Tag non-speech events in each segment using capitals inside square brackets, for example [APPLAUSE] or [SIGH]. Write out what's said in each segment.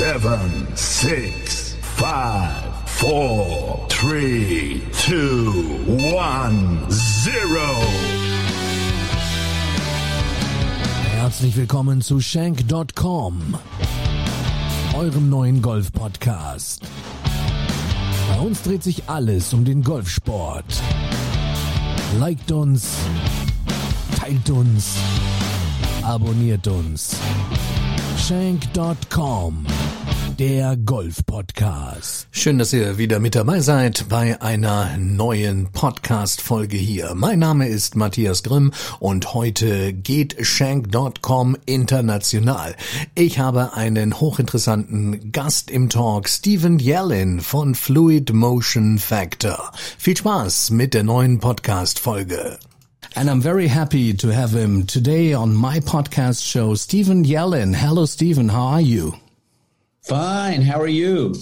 seven, six, five, four, three, two, one, zero. Herzlich willkommen zu Shank.com, eurem neuen Golf-Podcast. Bei uns dreht sich alles um den Golfsport. Liked uns, teilt uns, abonniert uns. Shank.com, der Golf-Podcast. Schön, dass ihr wieder mit dabei seid bei einer neuen Podcast-Folge hier. Mein Name ist Matthias Grimm und heute geht Shank.com international. Ich habe einen hochinteressanten Gast im Talk, Stephen Yellin von Fluid Motion Factor. Viel Spaß mit der neuen Podcast-Folge. And I'm very happy to have him today on my podcast show, Stephen Yellin. Hello, Stephen. How are you? Fine. How are you?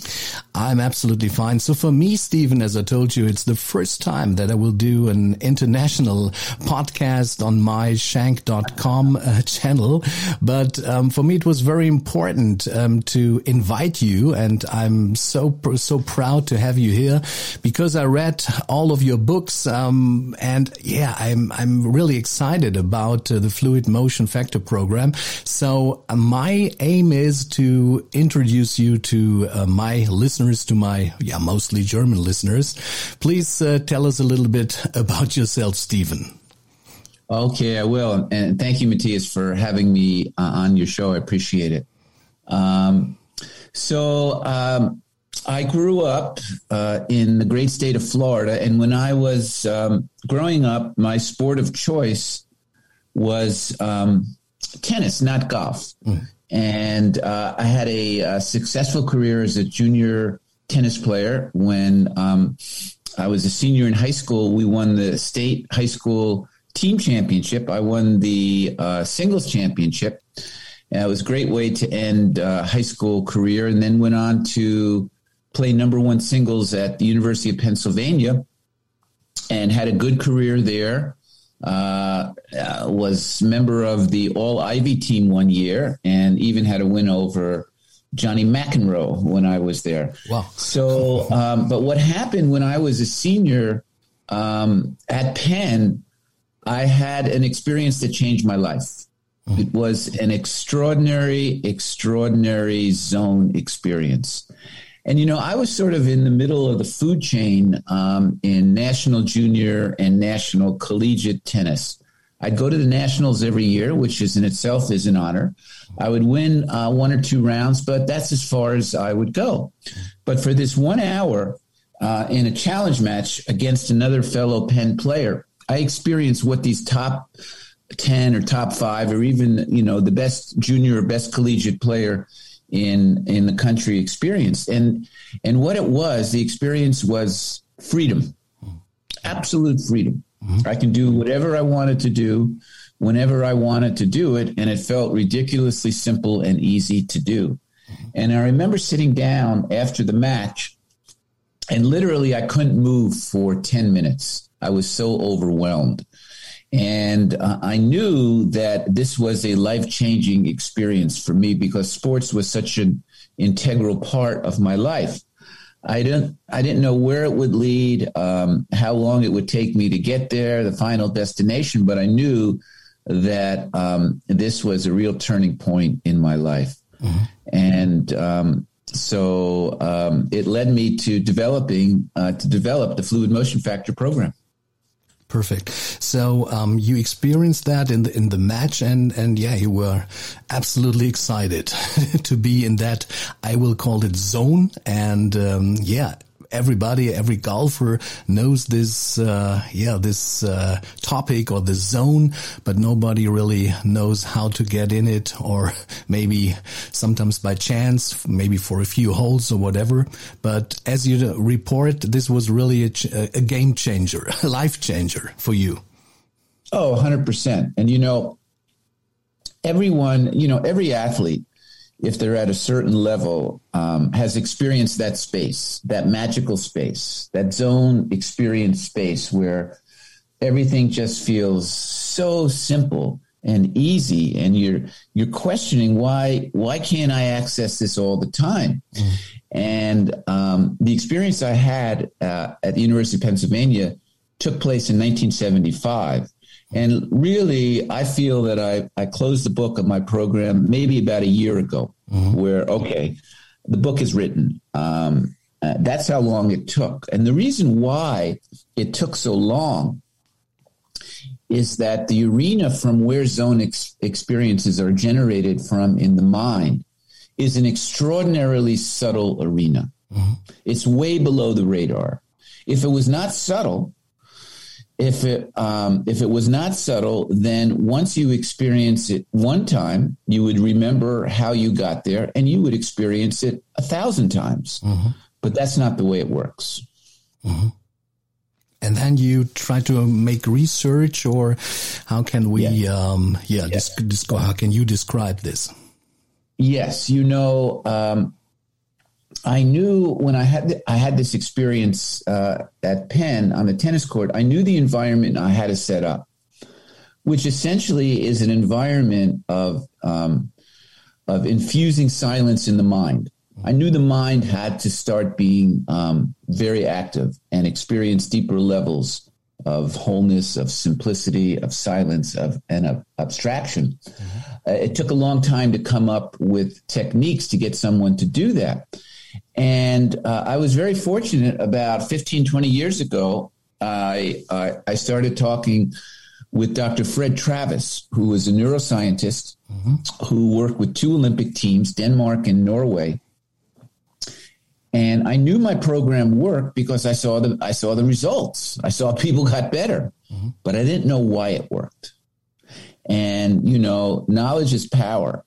I'm absolutely fine. So for me, Stephen, as I told you, it's the first time that I will do an international podcast on my shank.com uh, channel. But um, for me, it was very important um, to invite you. And I'm so, so proud to have you here because I read all of your books. Um, and yeah, I'm, I'm really excited about uh, the Fluid Motion Factor program. So uh, my aim is to introduce you to uh, my listeners, to my, yeah, mostly German listeners. Please uh, tell us a little bit about yourself, Stephen. Okay, I will. And thank you, Matthias, for having me uh, on your show. I appreciate it. Um, so, um, I grew up uh, in the great state of Florida. And when I was um, growing up, my sport of choice was um, tennis, not golf. Mm. And uh, I had a, a, successful career as a junior tennis player. When um, I was a senior in high school, we won the state high school team championship. I won the uh, singles championship. And it was a great way to end uh, high school career, and then went on to play number one singles at the University of Pennsylvania, and had a good career there uh, uh, was member of the All Ivy team one year, and even had a win over Johnny McEnroe when I was there. Wow! So, um, but what happened when I was a senior um, at Penn? I had an experience that changed my life. Mm-hmm. It was an extraordinary, extraordinary zone experience. And you know, I was sort of in the middle of the food chain um, in national junior and national collegiate tennis. I'd go to the nationals every year, which is in itself is an honor. I would win uh, one or two rounds, but that's as far as I would go. But for this one hour uh, in a challenge match against another fellow Penn player, I experienced what these top 10 or top five or even, you know, the best junior or best collegiate player in in the country experienced. And and what it was the experience was freedom. Absolute freedom. Mm-hmm. i can do whatever i wanted to do whenever i wanted to do it and it felt ridiculously simple and easy to do. And i remember sitting down after the match and literally i couldn't move for 10 minutes. I was so overwhelmed and uh, I knew that this was a life changing experience for me because sports was such an integral part of my life. I didn't I didn't know where it would lead, um, how long it would take me to get there, the final destination, but I knew that um, this was a real turning point in my life, mm-hmm. and um, so um, it led me to developing uh, to develop the Fluid Motion Factor program. Perfect. So um, you experienced that in the in the match, and and yeah, you were absolutely excited [LAUGHS] to be in that. I will call it zone, and um, yeah, everybody, every golfer knows this, uh, yeah, this uh, topic or the zone, but nobody really knows how to get in it, or [LAUGHS] maybe sometimes by chance, maybe for a few holes or whatever. But as you report, this was really a, a game changer, [LAUGHS] a life changer for you. Oh, 100%. And you know, everyone, you know, every athlete if they're at a certain level, um, has experienced that space, that magical space, that zone experience space where everything just feels so simple and easy. And you're you're questioning why why can't i access this all the time? And um, the experience i had uh, at the university of pennsylvania took place in 1975 and really i feel that i i closed the book of my program maybe about a year ago mm-hmm. where okay the book is written um, uh, that's how long it took and the reason why it took so long is that the arena from where zone ex- experiences are generated from in the mind is an extraordinarily subtle arena. Mm-hmm. It's way below the radar. If it was not subtle, if it um, if it was not subtle, then once you experience it one time, you would remember how you got there, and you would experience it a thousand times. Mm-hmm. But that's not the way it works. Mm-hmm and then you try to make research or how can we yeah, um, yeah, yeah. Dis- dis- how can you describe this yes you know um, i knew when i had i had this experience uh, at penn on the tennis court i knew the environment i had to set up which essentially is an environment of um, of infusing silence in the mind I knew the mind had to start being um, very active and experience deeper levels of wholeness, of simplicity, of silence, of and of abstraction. Mm-hmm. Uh, it took a long time to come up with techniques to get someone to do that. And uh, I was very fortunate about 15, 20 years ago. I, I, I started talking with Dr. Fred Travis, who is a neuroscientist mm-hmm. who worked with two Olympic teams, Denmark and Norway, and I knew my program worked because I saw the I saw the results. I saw [LAUGHS] people got better, mm-hmm. but I didn't know why it worked. And you know, knowledge is power.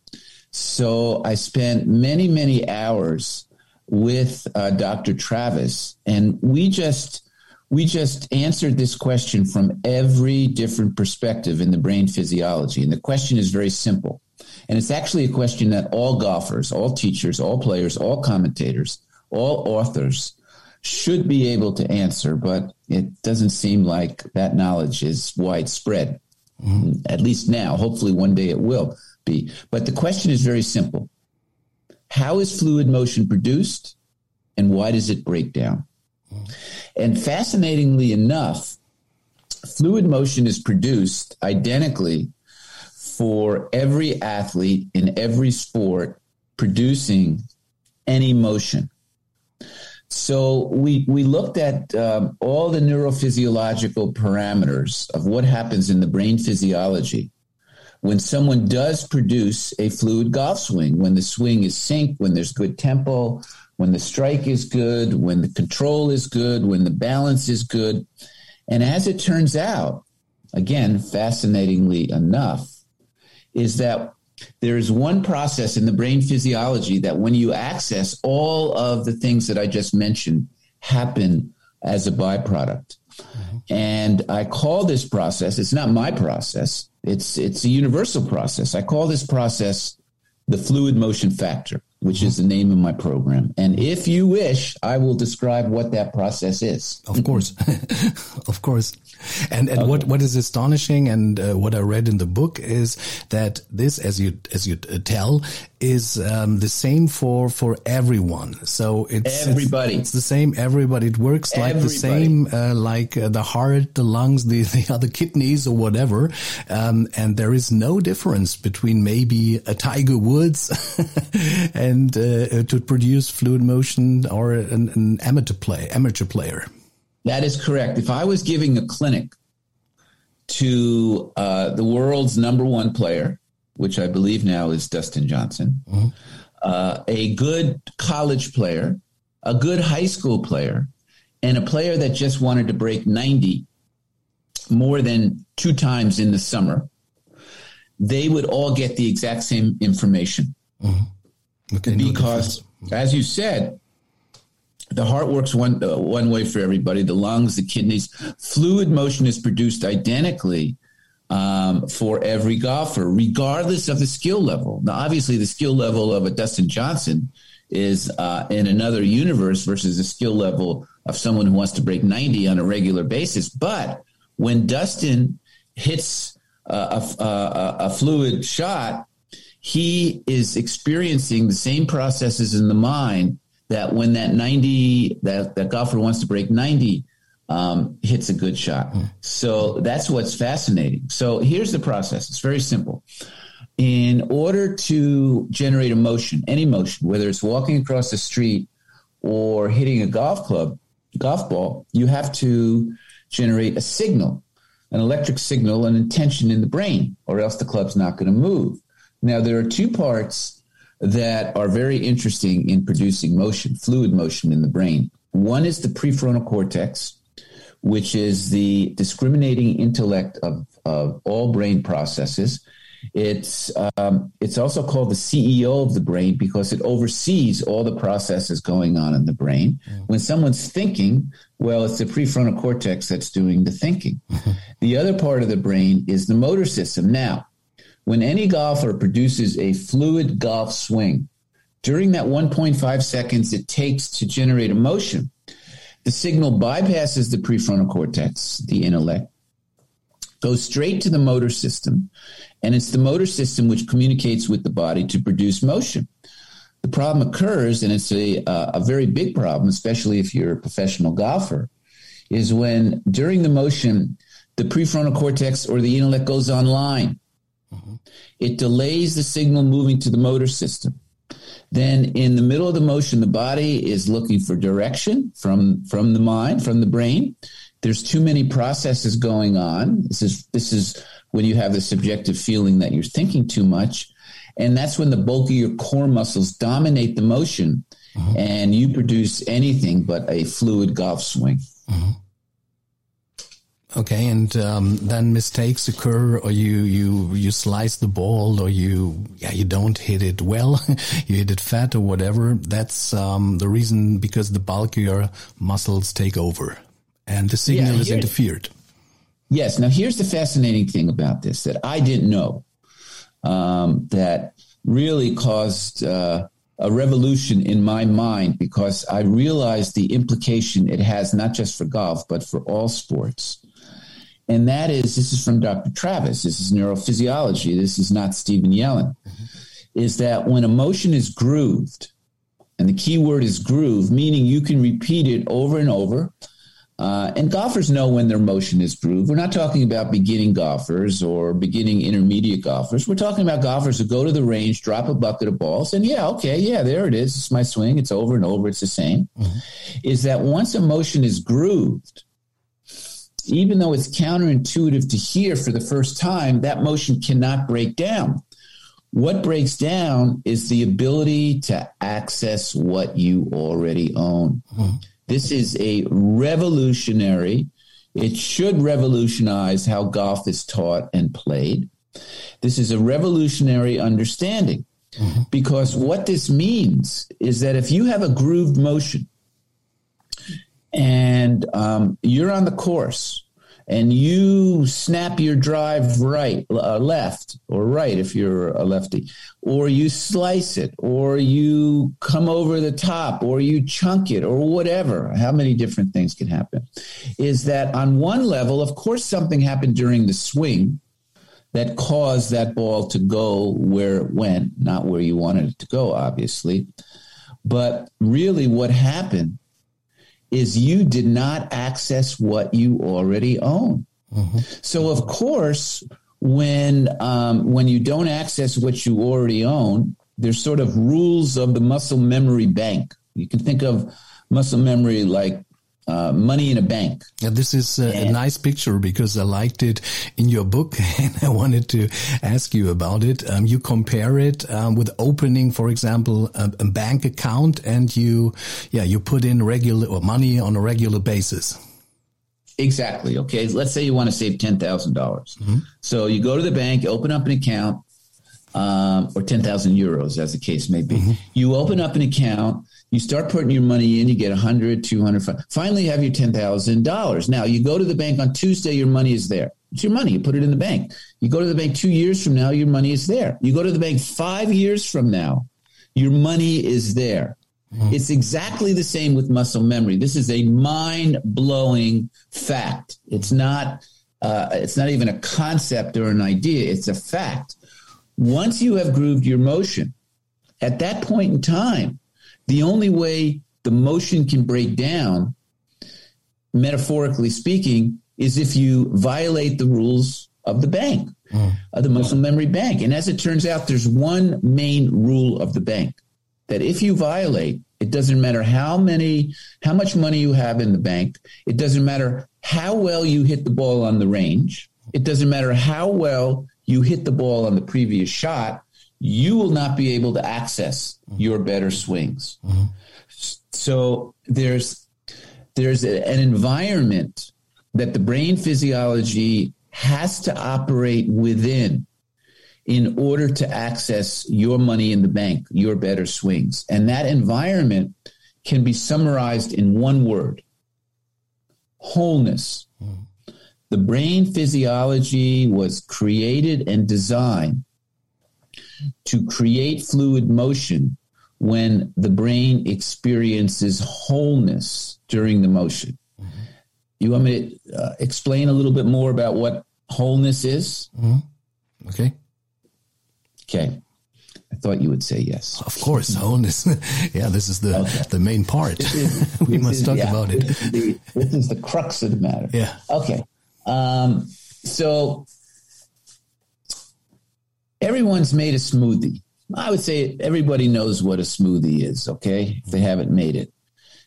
So I spent many many hours with uh, Dr. Travis, and we just we just answered this question from every different perspective in the brain physiology. And the question is very simple. And it's actually a question that all golfers, all teachers, all players, all commentators all authors should be able to answer, but it doesn't seem like that knowledge is widespread, mm-hmm. at least now. Hopefully, one day it will be. But the question is very simple How is fluid motion produced, and why does it break down? And fascinatingly enough, fluid motion is produced identically for every athlete in every sport producing any motion. So we we looked at um, all the neurophysiological parameters of what happens in the brain physiology when someone does produce a fluid golf swing, when the swing is synced, when there's good tempo, when the strike is good, when the control is good, when the balance is good. And as it turns out, again, fascinatingly enough, is that there is one process in the brain physiology that when you access all of the things that I just mentioned happen as a byproduct. Mm-hmm. And I call this process, it's not my process, it's it's a universal process. I call this process the fluid motion factor, which is the name of my program. And if you wish, I will describe what that process is. Of course. [LAUGHS] of course. And and okay. what what is astonishing and uh, what I read in the book is that this, as you as you uh, tell, is um, the same for for everyone. So it's everybody. It's, it's the same. Everybody. It works everybody. like the same, uh, like uh, the heart, the lungs, the [LAUGHS] the other kidneys or whatever. Um, and there is no difference between maybe a Tiger Woods [LAUGHS] and uh, to produce fluid motion or an, an amateur play amateur player. That is correct. If I was giving a clinic to uh, the world's number one player, which I believe now is Dustin Johnson, mm-hmm. uh, a good college player, a good high school player, and a player that just wanted to break 90 more than two times in the summer, they would all get the exact same information. Mm-hmm. Okay, because, no as you said, the heart works one uh, one way for everybody. The lungs, the kidneys, fluid motion is produced identically um, for every golfer, regardless of the skill level. Now, obviously, the skill level of a Dustin Johnson is uh, in another universe versus the skill level of someone who wants to break 90 on a regular basis. But when Dustin hits a, a, a fluid shot, he is experiencing the same processes in the mind that when that 90 that, that golfer wants to break 90 um, hits a good shot. Mm. So that's what's fascinating. So here's the process. It's very simple. In order to generate emotion, any motion, whether it's walking across the street or hitting a golf club, golf ball, you have to generate a signal, an electric signal, an intention in the brain, or else the club's not going to move. Now, there are two parts that are very interesting in producing motion, fluid motion in the brain. One is the prefrontal cortex, which is the discriminating intellect of, of all brain processes. It's um, it's also called the CEO of the brain because it oversees all the processes going on in the brain. Mm. When someone's thinking, well, it's the prefrontal cortex that's doing the thinking. [LAUGHS] The other part of the brain is the motor system. Now, when any golfer produces a fluid golf swing, during that 1.5 seconds it takes to generate a motion, the signal bypasses the prefrontal cortex, the intellect, goes straight to the motor system, and it's the motor system which communicates with the body to produce motion. The problem occurs, and it's a, uh, a very big problem, especially if you're a professional golfer, is when during the motion, the prefrontal cortex or the intellect goes online. Mm-hmm. It delays the signal moving to the motor system. Then in the middle of the motion, the body is looking for direction from, from the mind, from the brain. There's too many processes going on. This is, this is when you have the subjective feeling that you're thinking too much. And that's when the bulk of your core muscles dominate the motion mm-hmm. and you produce anything but a fluid golf swing. Mm-hmm. Okay, and um, then mistakes occur, or you you you slice the ball, or you yeah you don't hit it well, [LAUGHS] you hit it fat or whatever. That's um, the reason because the bulkier muscles take over, and the signal yeah, is interfered. Yes. Now here's the fascinating thing about this that I didn't know um, that really caused uh, a revolution in my mind because I realized the implication it has not just for golf but for all sports and that is this is from Dr. Travis. This is neurophysiology. This is not Stephen Yellin. Mm-hmm. Is that when emotion is grooved, and the key word is groove, meaning you can repeat it over and over. Uh, and golfers know when their motion is grooved. We're not talking about beginning golfers or beginning intermediate golfers. We're talking about golfers who go to the range, drop a bucket of balls, and yeah, okay, yeah, there it is. It's my swing. It's over and over. It's the same. Mm-hmm. Is that once a motion is grooved, even though it's counterintuitive to hear for the first time, that motion cannot break down. What breaks down is the ability to access what you already own. Mm-hmm. This is a revolutionary, it should revolutionize how golf is taught and played. This is a revolutionary understanding mm-hmm. because what this means is that if you have a grooved motion, and um, you're on the course and you snap your drive right, uh, left, or right if you're a lefty, or you slice it, or you come over the top, or you chunk it, or whatever. How many different things can happen? Is that on one level, of course, something happened during the swing that caused that ball to go where it went, not where you wanted it to go, obviously. But really, what happened is you did not access what you already own. Mm-hmm. So of course, when um, when you don't access what you already own, there's sort of rules of the muscle memory bank. You can think of muscle memory like uh, money in a bank. Yeah, this is a, a, nice picture because I liked it in your book [LAUGHS] and I wanted to ask you about it. Um, you compare it um, with opening, for example, a, a, bank account and you, yeah, you put in regular or money on a regular basis. Exactly. Okay. Let's say you want to save 10,000. dollars mm-hmm. So you go to the bank, open up an account, um, or 10,000 euros, as the case may be. Mm-hmm. You open up an account you start putting your money in, you get 100, 200, finally you have your $10,000. Now you go to the bank on Tuesday, your money is there. It's your money. You put it in the bank. You go to the bank two years from now, your money is there. You go to the bank five years from now, your money is there. Mm-hmm. It's exactly the same with muscle memory. This is a mind blowing fact. It's not uh, it's not even a concept or an idea, it's a fact. Once you have grooved your motion, at that point in time, the only way the motion can break down, metaphorically speaking, is if you violate the rules of the bank, mm. of the muscle memory bank. And as it turns out, there's one main rule of the bank that if you violate, it doesn't matter how many, how much money you have in the bank. It doesn't matter how well you hit the ball on the range. It doesn't matter how well you hit the ball on the previous shot. You will not be able to access your better swings. Mm-hmm. So there's there's a, an environment that the brain physiology has to operate within in order to access your money in the bank, your better swings. And that environment can be summarized in one word wholeness. Mm. The brain physiology was created and designed to create fluid motion when the brain experiences wholeness during the motion. Mm-hmm. You want me to uh, explain a little bit more about what wholeness is? Mm-hmm. Okay. Okay. I thought you would say yes. Of course, wholeness. [LAUGHS] yeah, this is the okay. the main part. Is, [LAUGHS] we must is, talk yeah, about it. This is, the, this is, the, crux of the matter. Yeah. Okay. Um, so everyone's made a smoothie. I would say everybody knows what a smoothie is. Okay, if they haven't made it,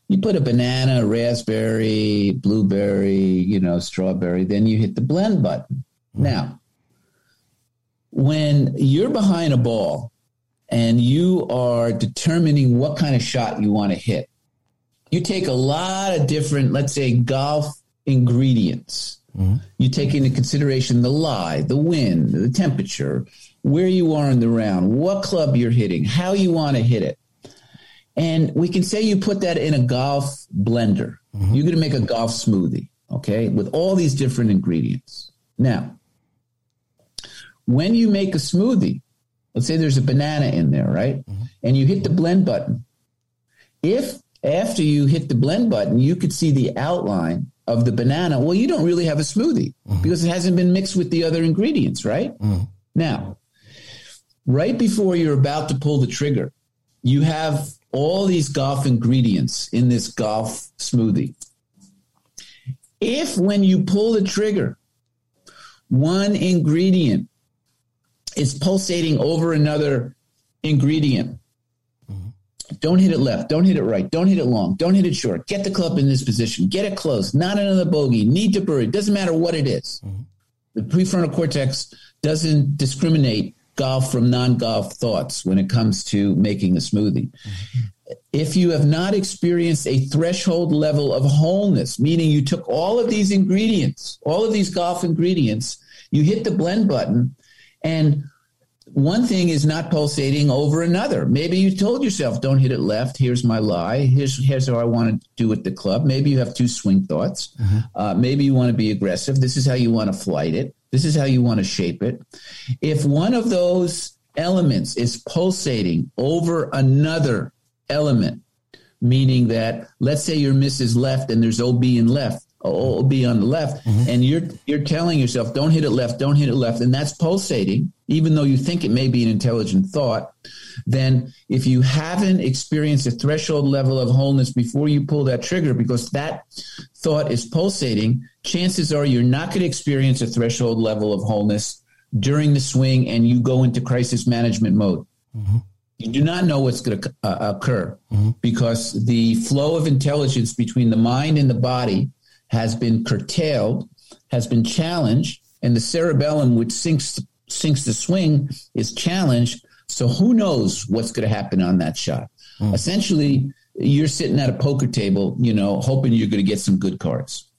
you put a banana, raspberry, blueberry, you know, strawberry, then you hit the blend button. Now, when you're behind a ball and you are determining what kind of shot you want to hit, you take a lot of different, let's say, golf ingredients. Mm-hmm. You take into consideration the lie, the wind, the temperature, where you are in the round, what club you're hitting, how you want to hit it. And we can say you put that in a golf blender. Mm-hmm. You're going to make a golf smoothie, okay, with all these different ingredients. Now, when you make a smoothie, let's say there's a banana in there, right? Mm-hmm. And you hit the blend button. If after you hit the blend button, you could see the outline of the banana, well, you don't really have a smoothie mm-hmm. because it hasn't been mixed with the other ingredients, right? Mm-hmm. Now, right before you're about to pull the trigger, you have all these golf ingredients in this golf smoothie. If when you pull the trigger, one ingredient is pulsating over another ingredient. Mm-hmm. Don't hit it left. Don't hit it right. Don't hit it long. Don't hit it short. Get the club in this position. Get it close. Not another bogey. Need to birdie. Doesn't matter what it is. Mm-hmm. The prefrontal cortex doesn't discriminate golf from non-golf thoughts when it comes to making a smoothie. If you have not experienced a threshold level of wholeness, meaning you took all of these ingredients, all of these golf ingredients, you hit the blend button and one thing is not pulsating over another. Maybe you told yourself, don't hit it left. Here's my lie. Here's, here's how I want to do with the club. Maybe you have two swing thoughts. Uh-huh. Uh, maybe you want to be aggressive. This is how you want to flight it. This is how you want to shape it. If one of those elements is pulsating over another element, meaning that let's say your miss is left and there's OB in left, OB on the left, mm-hmm. and you're you're telling yourself, don't hit it left, don't hit it left, and that's pulsating, even though you think it may be an intelligent thought, then if you haven't experienced a threshold level of wholeness before you pull that trigger, because that thought is pulsating, chances are you're not going to experience a threshold level of wholeness during the swing and you go into crisis management mode. Mm-hmm. You do not know what's going to uh, occur mm-hmm. because the flow of intelligence between the mind and the body has been curtailed, has been challenged, and the cerebellum, which syncs syncs the swing, is challenged. So who knows what's going to happen on that shot? Mm. Essentially, you're sitting at a poker table, you know, hoping you're going to get some good cards.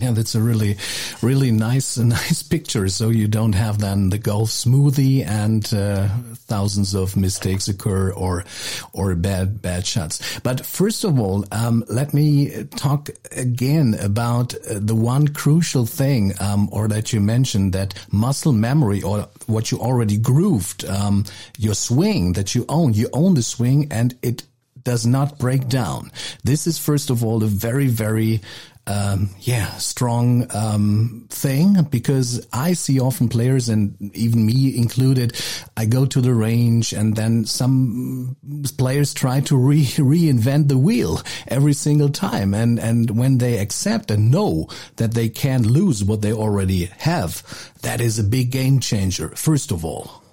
Yeah, that's a really, really nice, [LAUGHS] nice picture. So you don't have then the golf smoothie and uh, thousands of mistakes occur or, or bad, bad shots. But first of all, um, let me talk again about uh, the one crucial thing, um, or that you mentioned that muscle memory or what you already grooved, um, your swing that you own. You own the swing and it does not break down. This is first of all a very, very um, yeah, strong um, thing because I see often players and even me included. I go to the range and then some players try to re- [LAUGHS] reinvent the wheel every single time. And and when they accept and know that they can't lose what they already have, that is a big game changer. First of all,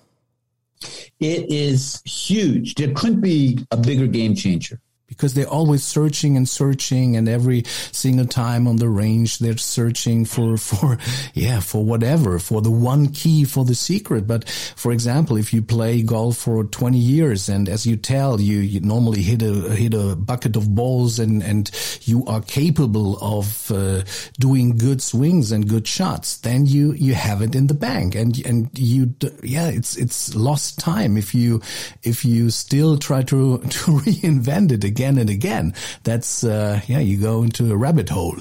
it is huge. There couldn't be a bigger game changer because they're always searching and searching and every single time on the range they're searching for [LAUGHS] for yeah for whatever for the one key for the secret. But for example if you play golf for 20 years and as you tell you, you normally hit a hit a bucket of balls and and you are capable of uh, doing good swings and good shots then you you have it in the bank. And and you yeah it's it's lost time if you if you still try to [LAUGHS] to reinvent it again again and again, that's, uh, yeah, you go into a rabbit hole.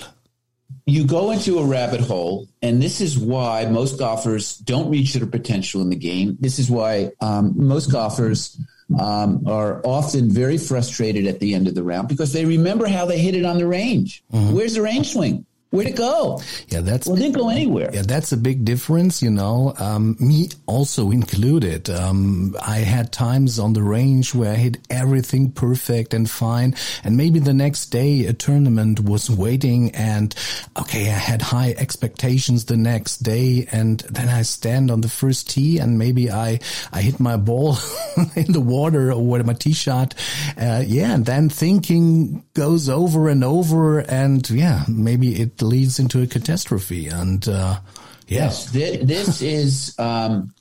You go into a rabbit hole, and this is why most golfers don't reach their potential in the game. This is why um, most golfers um, are often very frustrated at the end of the round because they remember how they hit it on the range. Mm-hmm. Where's the range swing? Where'd it go? Yeah, that's well, it didn't go anywhere. Yeah, that's a big difference. You know, um, me also included. Um, I had times on the range where I hit everything perfect and fine, and maybe the next day a tournament was waiting, and okay, I had high expectations the next day, and then I stand on the first tee, and maybe I I hit my ball [LAUGHS] in the water or my tee shot. Uh, yeah, and then thinking goes over and over, and yeah, maybe it leads into a catastrophe. And uh, yes, this, this is um,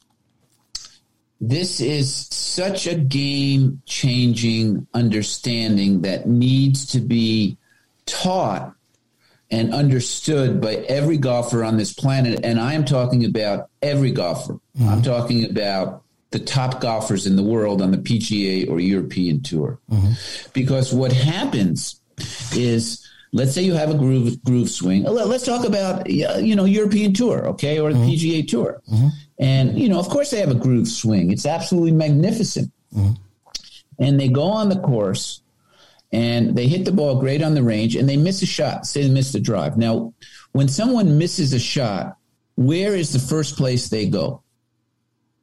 this is such a game changing understanding that needs to be taught and understood by every golfer on this planet. And I am talking about every golfer. Mm-hmm. I'm talking about the top golfers in the world on the PGA or European tour. Mm-hmm. Because what happens is Let's say you have a groove groove swing. Let's talk about you know European Tour, okay, or the mm-hmm. PGA Tour, mm-hmm. and you know of course they have a groove swing. It's absolutely magnificent, mm-hmm. and they go on the course and they hit the ball great on the range and they miss a shot. Say they miss the drive. Now, when someone misses a shot, where is the first place they go?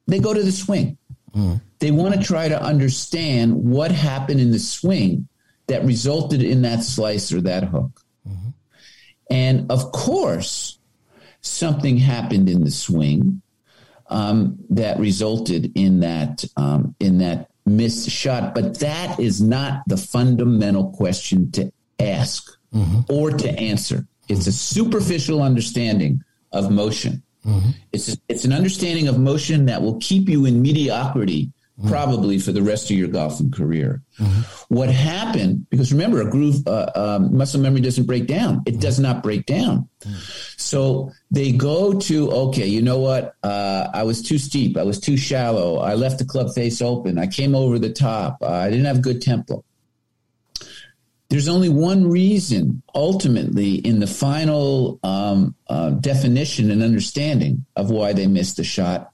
They go to the swing. Mm-hmm. They want to try to understand what happened in the swing that resulted in that slice or that hook. Mm-hmm. And of course, something happened in the swing um, that resulted in that um, in that missed shot. But that is not the fundamental question to ask mm-hmm. or to answer. It's a superficial understanding of motion. Mm-hmm. It's a, it's an understanding of motion that will keep you in mediocrity mm-hmm. Probably for the rest of your golfing career. Mm-hmm. What happened, because remember, a groove, uh, um, muscle memory doesn't break down. It does not break down. Mm-hmm. So they go to, okay, you know what? Uh, I was too steep. I was too shallow. I left the club face open. I came over the top. Uh, I didn't have good tempo. There's only one reason, ultimately, in the final um, uh, definition and understanding of why they missed the shot,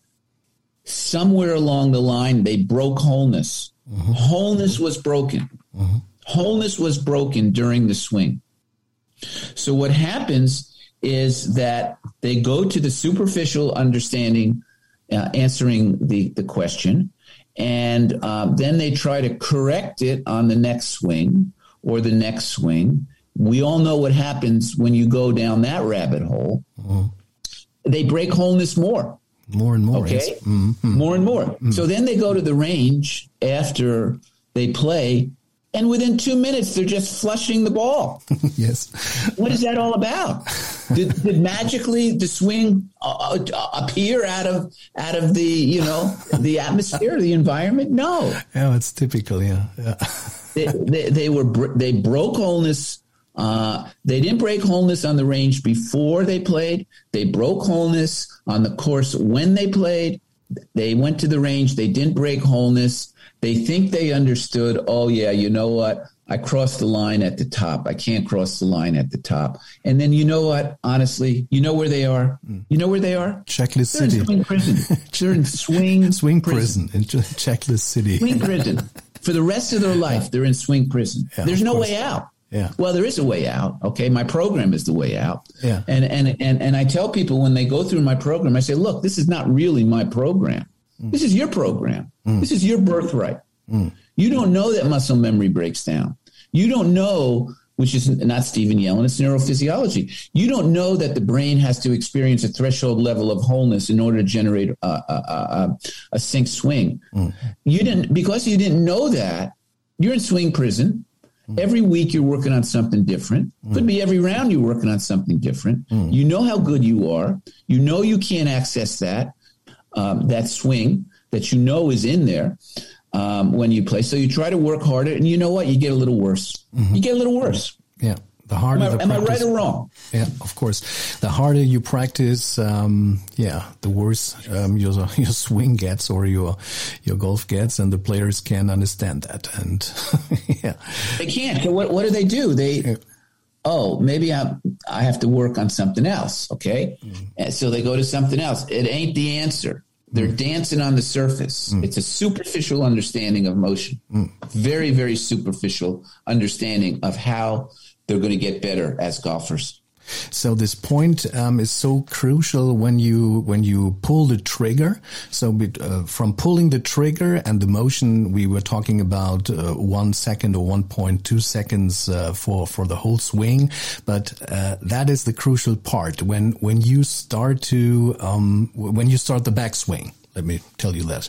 somewhere along the line they broke wholeness. Mm-hmm. Wholeness was broken. Mm-hmm. Wholeness was broken during the swing. So what happens is that they go to the superficial understanding, uh, answering the, the question, and uh, then they try to correct it on the next swing or the next swing. We all know what happens when you go down that rabbit hole. Mm-hmm. They break wholeness more. More and more. Okay. Mm-hmm. More and more. Mm-hmm. So then they go to the range after they play, and within two minutes they're just flushing the ball. [LAUGHS] yes. What is that all about? did, did, magically the swing uh, uh, appear out of out of the you know the atmosphere, the environment? No. Yeah, it's typical. Yeah. yeah. they, they, they were they broke wholeness uh, they didn't break wholeness on the range before they played. They broke wholeness on the course when they played. They went to the range. They didn't break wholeness. They think they understood. Oh yeah, you know what? I crossed the line at the top. I can't cross the line at the top. And then you know what? Honestly, you know where they are. You know where they are? Checklist They're City. In swing prison. They're in [LAUGHS] swing swing prison. prison in Checklist City. Swing prison. For the rest of their life, they're in swing prison. Yeah, There's no way out. Yeah. Well, there is a way out. Okay. My program is the way out. Yeah. And, and, and, and I tell people when they go through my program, I say, look, this is not really my program. Mm. This is your program. Mm. This is your birthright. Mm. You don't know that muscle memory breaks down. You don't know, which is not Stephen Yellin, it's neurophysiology. You don't know that the brain has to experience a threshold level of wholeness in order to generate a, a, a, a, a sync swing. Mm. You didn't, because you didn't know that, you're in swing prison. Every week you're working on something different. Could be every round you're working on something different. You know how good you are. You know you can't access that um, that swing that you know is in there um, when you play. So you try to work harder, and you know what? You get a little worse. You get a little worse. Yeah. The harder Am, I, the am I right or wrong? Yeah, of course. The harder you practice, um, yeah, the worse um, your [LAUGHS] your swing gets or your your golf gets, and the players can understand that. And [LAUGHS] yeah, They can't. So what, what do they do? They, oh, maybe I I have to work on something else. Okay, and so they go to something else. It ain't the answer. They're dancing on the surface. It's a superficial understanding of motion. Very, very superficial understanding of how they're going to get better as golfers. so this point um, is so crucial when you when you pull the trigger. So uh, from pulling the trigger and the motion, we were talking about uh, one second or one point two seconds uh, for for the whole swing, but uh, that is the crucial part when when you start to um, when you start the backswing. Let me tell you that.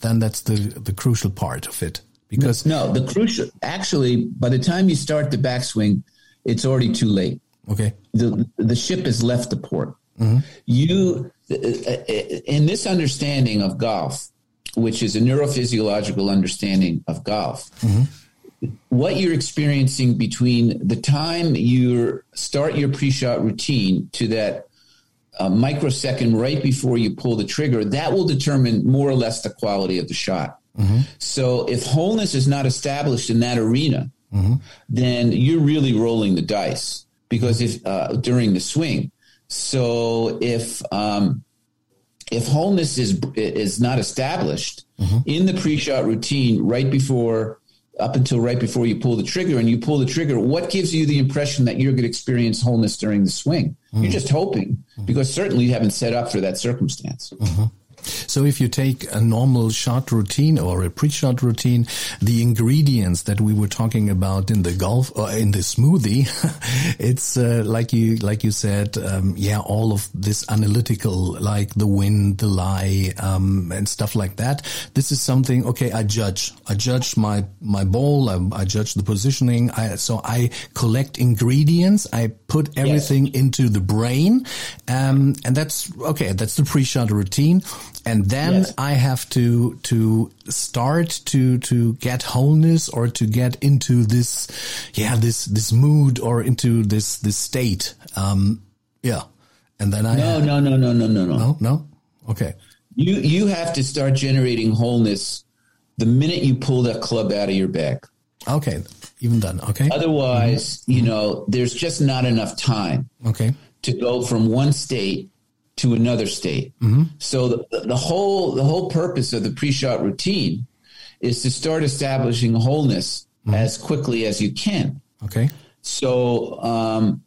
Then that's the the crucial part of it because No, the crucial. Actually, by the time you start the backswing, it's already too late. okay, the the ship has left the port. Mm-hmm. You, uh, uh, in this understanding of golf, which is a neurophysiological understanding of golf, mm-hmm. what you're experiencing between the time you start your pre-shot routine to that uh, microsecond right before you pull the trigger, that will determine more or less the quality of the shot. Mm-hmm. So if wholeness is not established in that arena, mm-hmm. then you're really rolling the dice because if uh, during the swing. So if um, if wholeness is is not established mm-hmm. in the pre-shot routine right before up until right before you pull the trigger and you pull the trigger what gives you the impression that you're going to experience wholeness during the swing? You're just hoping because certainly you haven't set up for that circumstance So if you take a normal shot routine or a pre-shot routine, the ingredients that we were talking about in the golf or in the smoothie, [LAUGHS] it's uh, like you like you said, um, yeah, all of this analytical, like the wind, the lie, um, and stuff like that. This is something. Okay, I judge. I judge my my ball. I, I judge the positioning. I, so I collect ingredients. I put everything into the brain, um, and that's okay. That's the pre-shot routine, and then Yes. I have to to start to to get wholeness or to get into this, yeah, this this mood or into this this state. Um, yeah, and then I no no no no no no no. No no? Okay. You you have to start generating wholeness the minute you pull that club out of your bag okay. Even done. Okay. Otherwise you know there's just not enough time okay. to go from one state to another state. So the, the whole the whole purpose of the pre-shot routine is to start establishing wholeness as quickly as you can. okay So um,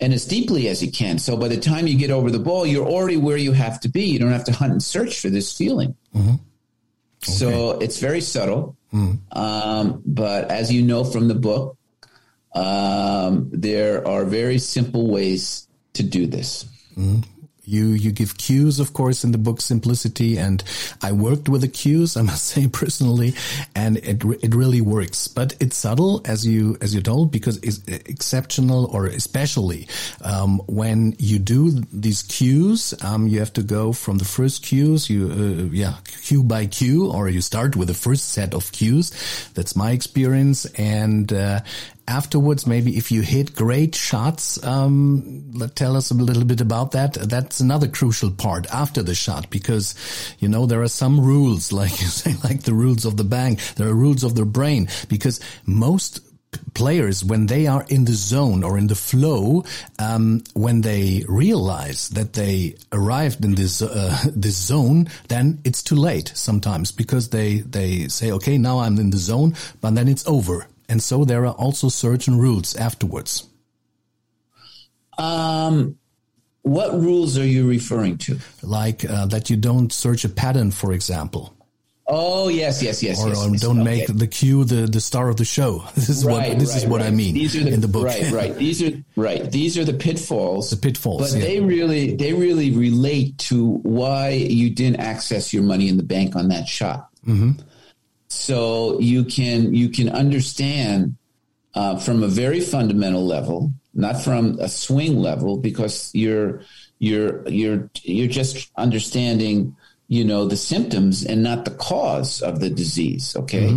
and as deeply as you can. So by the time you get over the ball, you're already where you have to be. You don't have to hunt and search for this feeling. So it's very subtle. Um, but as you know from the book, um, there are very simple ways to do this. You you give cues, of course, in the book Simplicity, and I worked with the cues, I must [LAUGHS] say personally, and it it really works. But it's subtle, as you as you told, because it's exceptional, or especially um, when you do these cues, um, you have to go from the first cues, you uh, yeah, cue by cue, or you start with the first set of cues. That's my experience, and. Uh, afterwards, maybe if you hit great shots, um, let, tell us a little bit about that. That's another crucial part after the shot because, you know, there are some rules, [LAUGHS] like you say, like the rules of the bank. There are rules of the brain because most players when they are in the zone or in the flow um, when they realize that they arrived in this uh, [LAUGHS] this zone then it's too late sometimes because they they say okay now i'm in the zone but then it's over and so there are also certain rules afterwards um what rules are you referring to like uh, that you don't search a pattern for example Oh yes, yes, yes. Or, yes, or yes. don't Okay. make the cue the, the star of the show. [LAUGHS] This is Right, what this is right, what I mean These are the, in the book. Right, [LAUGHS] right. These are right. These are the pitfalls. The pitfalls, But yeah. they really they really relate to why you didn't access your money in the bank on that shot. Mm-hmm. So you can you can understand uh, from a very fundamental level, not from a swing level, because you're you're you're you're just understanding you know the symptoms and not the cause of the disease okay?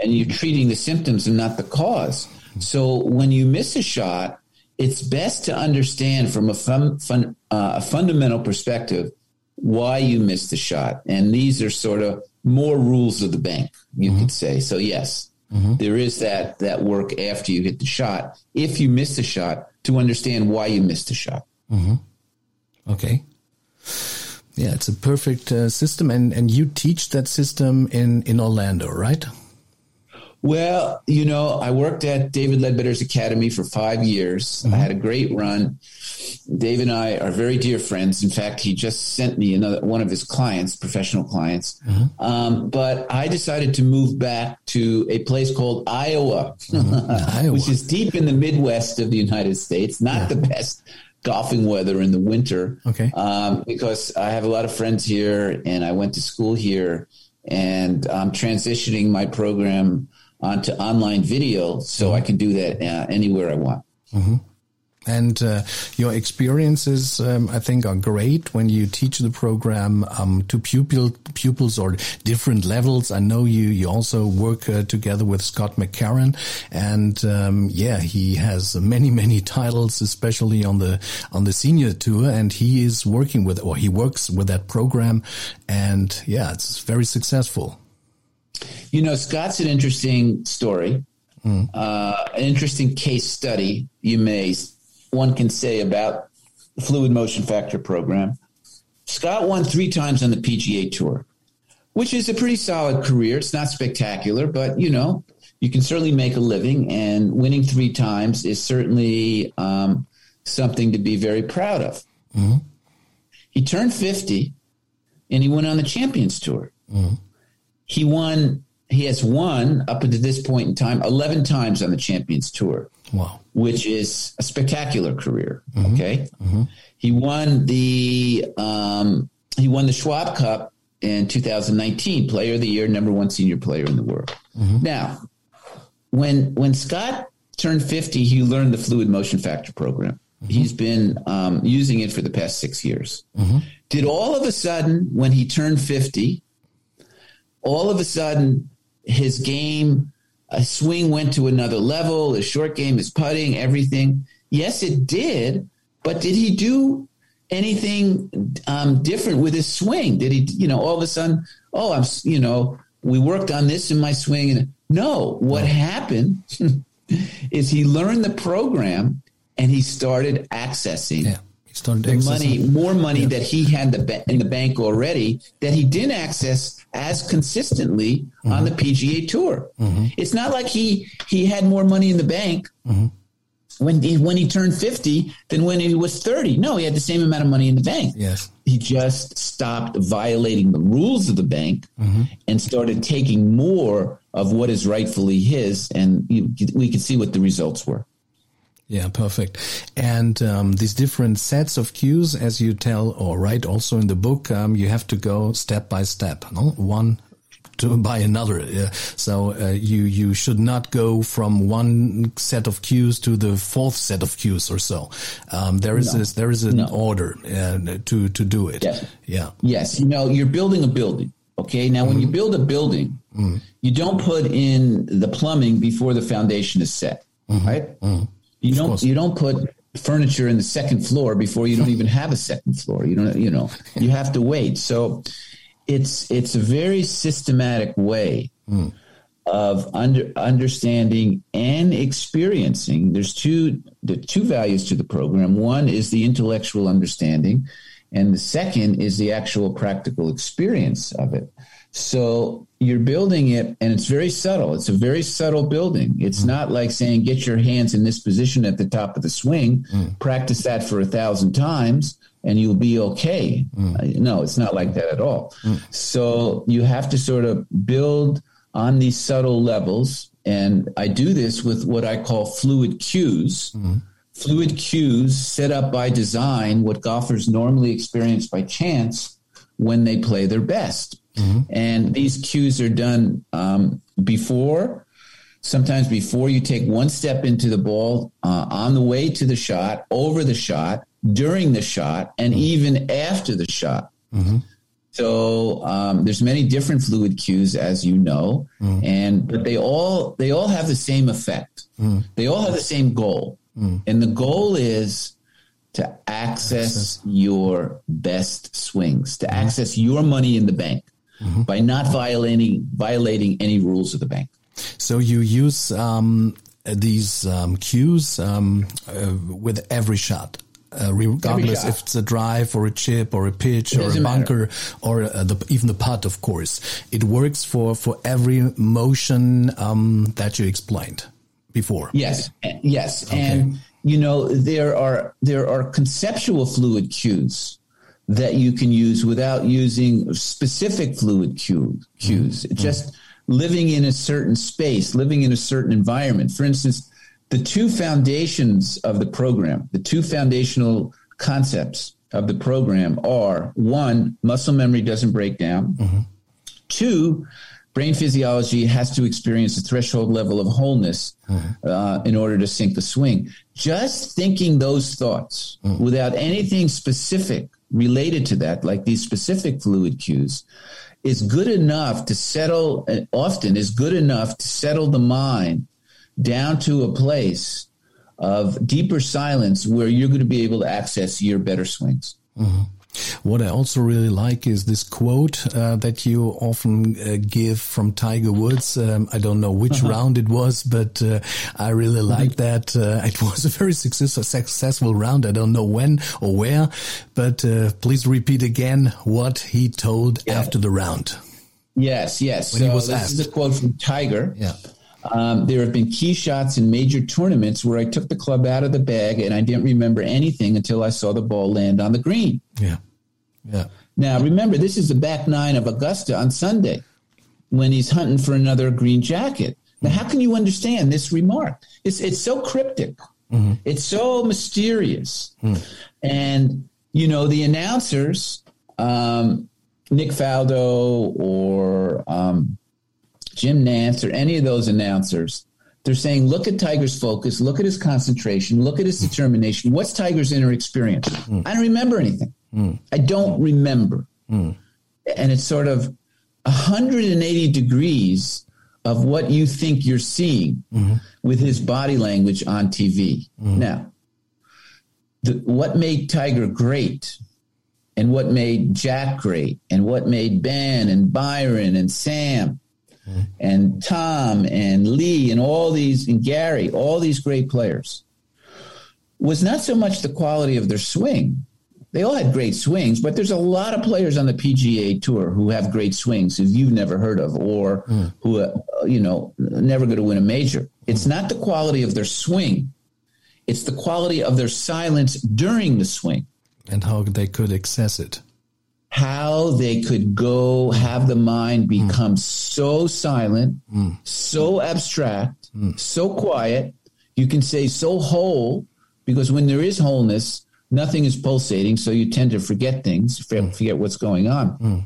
And you're treating the symptoms and not the cause. So when you miss a shot it's best to understand from a fun, fun, uh, a fundamental perspective why you missed the shot. And these are sort of more rules of the bank you could mm-hmm. say. So yes mm-hmm. there is that that work after you hit the shot if you miss the shot to understand why you missed the shot. Mm-hmm. Okay. Yeah, it's a perfect uh, system, and, and you teach that system in, in Orlando, right? Well, you know, I worked at David Leadbetter's Academy for five years. I had a great run. Dave and I are very dear friends. In fact, he just sent me another one of his clients, professional clients. Um, but I decided to move back to a place called Iowa, Iowa. [LAUGHS] which is deep in the Midwest of the United States. Not the best golfing weather in the winter. Okay. Um, because I have a lot of friends here and I went to school here and I'm transitioning my program onto online video so I can do that uh, anywhere I want. And uh, your experiences, um, I think, are great when you teach the program um, to pupil pupils or different levels. I know you you also work uh, together with Scott McCarron, and um, yeah, he has many many titles, especially on the on the senior tour, and he is working with or he works with that program, and yeah, it's very successful. You know, Scott's an interesting story, uh, an interesting case study. You may one can say about the fluid motion factor program. Scott won three times on the PGA Tour, which is a pretty solid career. It's not spectacular, but you know, you can certainly make a living, and winning three times is certainly um, something to be very proud of. He turned 50 and he went on the Champions Tour. He won, he has won up until this point in time 11 times on the Champions Tour Wow. which is a spectacular career. Mm-hmm. Okay, mm-hmm. he won the um, he won the Schwab Cup in 2019, Player of the Year, number one senior player in the world. Mm-hmm. Now, when when Scott turned 50, he learned the fluid motion factor program. He's been um, using it for the past six years. Did all of a sudden, when he turned 50, all of a sudden his game a swing went to another level his short game his putting everything. Yes it did but did he do anything um, different with his swing? Did he you know all of a sudden oh i'm you know we worked on this in my swing and no what happened [LAUGHS] is he learned the program and he started accessing Yeah. Started the money, more money that he had the ba- in the bank already that he didn't access as consistently on the PGA Tour. It's not like he he had more money in the bank when he, when he turned fifty than when he was thirty. No, he had the same amount of money in the bank. Yes. He just stopped violating the rules of the bank and started taking more of what is rightfully his, and you, we could see what the results were. Yeah, perfect. And um, these different sets of cues, as you tell or write also in the book, um, you have to go step by step, no? one to [LAUGHS] by another. Yeah. So uh, you you should not go from one set of cues to the fourth set of cues or so. Um, there is No. this, there is an No. order uh, to to do it. Yes. Yeah. Yes, you know, you're building a building. Okay, now when you build a building, you don't put in the plumbing before the foundation is set, right? You don't course. you don't put furniture in the second floor before you don't even have a second floor. You don't you know [LAUGHS] you have to wait. So it's it's a very systematic way hmm. of under, understanding and experiencing. There's two the two values to the program. One is the intellectual understanding, and the second is the actual practical experience of it. So you're building it, and it's very subtle. It's a very subtle building. It's mm. not like saying, get your hands in this position at the top of the swing, mm. practice that for a thousand times, and you'll be okay. Mm. No, it's not like that at all. Mm. So you have to sort of build on these subtle levels. And I do this with what I call fluid cues. Mm. Fluid cues set up by design, what golfers normally experience by chance when they play their best. Mm-hmm. And these cues are done um, before, sometimes before you take one step into the ball, uh, on the way to the shot, over the shot, during the shot, and mm-hmm. even after the shot. Mm-hmm. So um, there's many different fluid cues, as you know, mm. and but they all they all have the same effect. Mm. They all have the same goal, mm. and the goal is to access, access. your best swings, to mm-hmm. access your money in the bank mm-hmm. by not violating violating any rules of the bank. So you use um, these um, cues um, uh, with every shot. Uh, regardless if it's a drive or a chip or a pitch it or a bunker matter. or uh, the, even the putt, of course, it works for for every motion um, that you explained before. Yes, yes, okay. and you know there are there are conceptual fluid cues that you can use without using specific fluid cue, cues. Mm-hmm. Just living in a certain space, living in a certain environment. For instance, the two foundations of the program, the two foundational concepts of the program are one, muscle memory doesn't break down. Mm-hmm. Two, brain physiology has to experience a threshold level of wholeness mm-hmm. uh, in order to sync the swing. Just thinking those thoughts mm-hmm. without anything specific related to that, like these specific fluid cues, is good enough to settle, often is good enough to settle the mind down to a place of deeper silence where you're going to be able to access your better swings. Mm-hmm. What I also really like is this quote uh, that you often uh, give from Tiger Woods. Um, I don't know which uh-huh. round it was, but uh, I really like that. Uh, it was a very successful, successful round. I don't know when or where, but uh, please repeat again what he told yeah. after the round. Yes, yes. When so this asked. is a quote from Tiger. Yeah. Um, there have been key shots in major tournaments where I took the club out of the bag and I didn't remember anything until I saw the ball land on the green. Yeah. Yeah. Now, remember, this is the back nine of Augusta on Sunday when he's hunting for another green jacket. Now, how can you understand this remark? It's, it's so cryptic. Mm-hmm. It's so mysterious. Mm. And, you know, the announcers, um, Nick Faldo or um, Jim Nantz or any of those announcers, they're saying, look at Tiger's focus, look at his concentration, look at his determination. What's Tiger's inner experience? Mm. I don't remember anything. Mm. I don't remember. Mm. And it's sort of 180 degrees of what you think you're seeing mm-hmm. with his body language on TV. Mm-hmm. Now, the, what made Tiger great and what made Jack great and what made Ben and Byron and Sam and Tom and Lee and all these and Gary, all these great players was not so much the quality of their swing they all had great swings, but there's a lot of players on the PGA Tour who have great swings who you've never heard of or mm. who, uh, you know, never going to win a major. It's not the quality of their swing, it's the quality of their silence during the swing. And how they could access it. How they could go have the mind hmm. become mm. so silent, mm. so abstract, hmm. so quiet. You can say so whole, because when there is wholeness, nothing is pulsating, so you tend to forget things, mm. forget what's going on. Mm.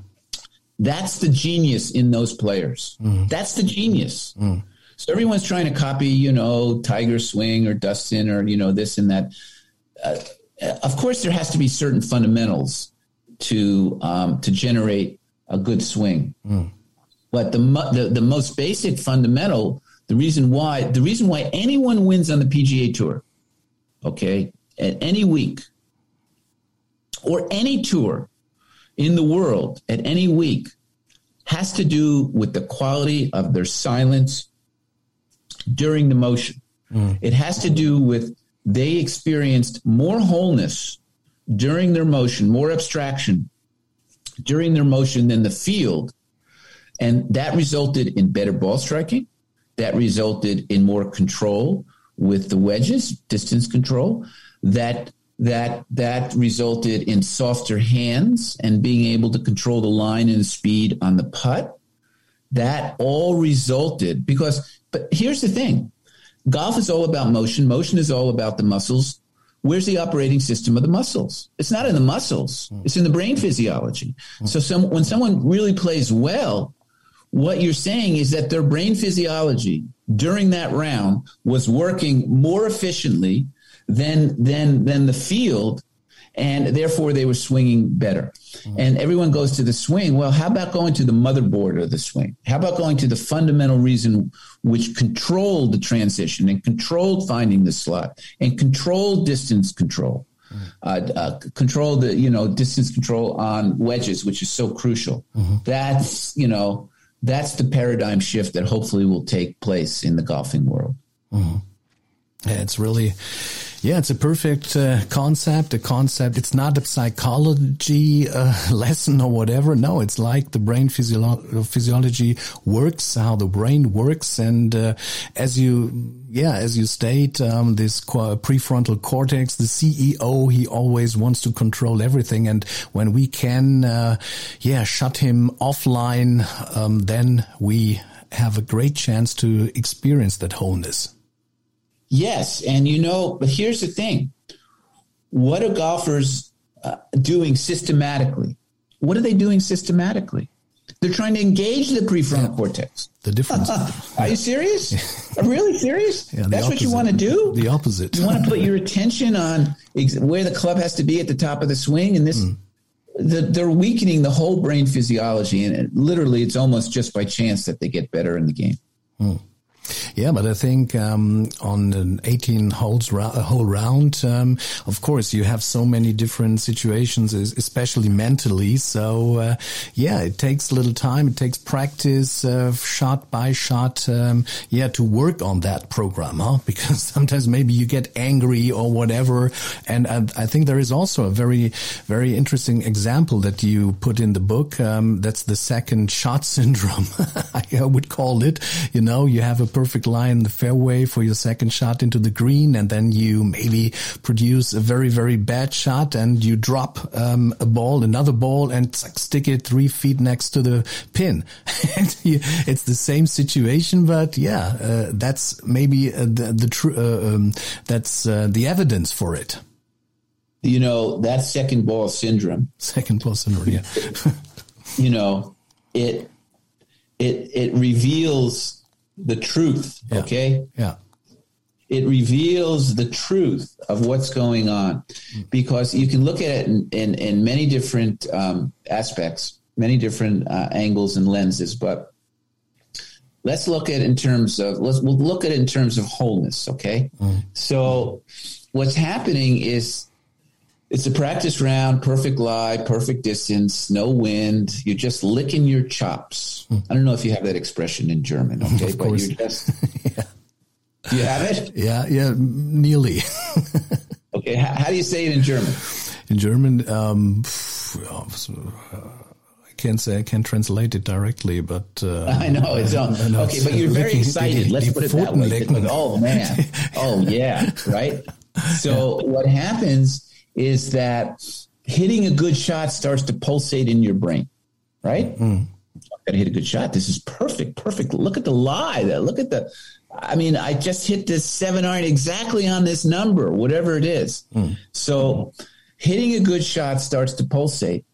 That's the genius in those players. Mm. That's the genius. Mm. So everyone's trying to copy, you know, Tiger Swing or Dustin or you know this and that. Uh, of course, there has to be certain fundamentals to um, to generate a good swing. Mm. But the, the the most basic fundamental, the reason why the reason why anyone wins on the PGA Tour, okay, at any week or any tour in the world at any week has to do with the quality of their silence during the motion. Hmm. It has to do with they experienced more wholeness during their motion, more abstraction during their motion than the field. And that resulted in better ball striking. That resulted in more control with the wedges, distance control. That that that resulted in softer hands and being able to control the line and the speed on the putt. That all resulted because but here's the thing. Golf is all about motion. Motion is all about the muscles. Where's the operating system of the muscles? It's not in the muscles. Mm. It's in the brain physiology. Mm. So some, when someone really plays well, what you're saying is that their brain physiology during that round was working more efficiently than than than the field and therefore they were swinging better. And everyone goes to the swing. Well, how about going to the motherboard of the swing? How about going to the fundamental reason which controlled the transition and controlled finding the slot and controlled distance control? Uh, uh, control the you know distance control on wedges, which is so crucial. That's you know that's the paradigm shift that hopefully will take place in the golfing world. Yeah, it's really, yeah, it's a perfect uh, concept. A concept. It's not a psychology uh, [LAUGHS] lesson or whatever. No, it's like the brain physiolo- physiology works, how the brain works, and uh, as you, yeah, as you state, um, this prefrontal cortex, the CEO, he always wants to control everything, and when we can, uh, yeah, shut him offline, um, then we have a great chance to experience that wholeness. Yes, and you know, but here's the thing: what are golfers uh, doing systematically? What are they doing systematically? They're trying to engage the prefrontal cortex. The difference. [LAUGHS] Are you serious? Are [LAUGHS] really serious? Yeah, That's what you want to do? The opposite. You want to put your [LAUGHS] attention on ex- where the club has to be at the top of the swing, and this. The, they're weakening the whole brain physiology, and it, literally, it's almost just by chance that they get better in the game. Yeah, but I think um, on an 18 holes ra- whole round, um, of course, you have so many different situations, especially mentally. So uh, yeah, it takes a little time. It takes practice, uh, shot by shot. Um, yeah, to work on that program, huh? [LAUGHS] Because sometimes maybe you get angry or whatever. And I, I think there is also a very, very interesting example that you put in the book. Um, that's the second shot [LAUGHS] syndrome. I would call it. You know, you have a perfect line in the fairway for your second shot into the green, and then you maybe produce a very, very bad shot, and you drop um, a ball, another ball, and stick it three feet next to the pin. [LAUGHS] it's the same situation, but yeah, uh, that's maybe uh, the, the true. Uh, um, that's uh, the evidence for it. You know that second ball syndrome. Second ball syndrome. Yeah. [LAUGHS] you know, it it it reveals the truth. Yeah. Okay, yeah. it reveals the truth of what's going on because you can look at it in in, in many different um, aspects, many different uh, angles and lenses, but. Let's look at it in terms of let's we'll look at it in terms of wholeness, okay? So what's happening is it's a practice round, perfect lie, perfect distance, no wind. You're just licking your chops. I don't know if you have that expression in German, okay? Of but course. you're just. [LAUGHS] Do you have it? Yeah. Yeah. Nearly. [LAUGHS] Okay. How, how do you say it in German? In German, um, yeah, uh, I can't say I can translate it directly, but uh, [LAUGHS] I know it's on. I know Okay, but you're very excited. Let's put it that way. Oh man. Oh yeah. Right. So what happens is that hitting a good shot starts to pulsate in your brain. Right. Hmm. Got to hit a good shot. This is perfect. Perfect. Look at the lie. There. Look at the. I mean, I just hit this seven iron exactly on this number, whatever it is. So, hitting a good shot starts to pulsate,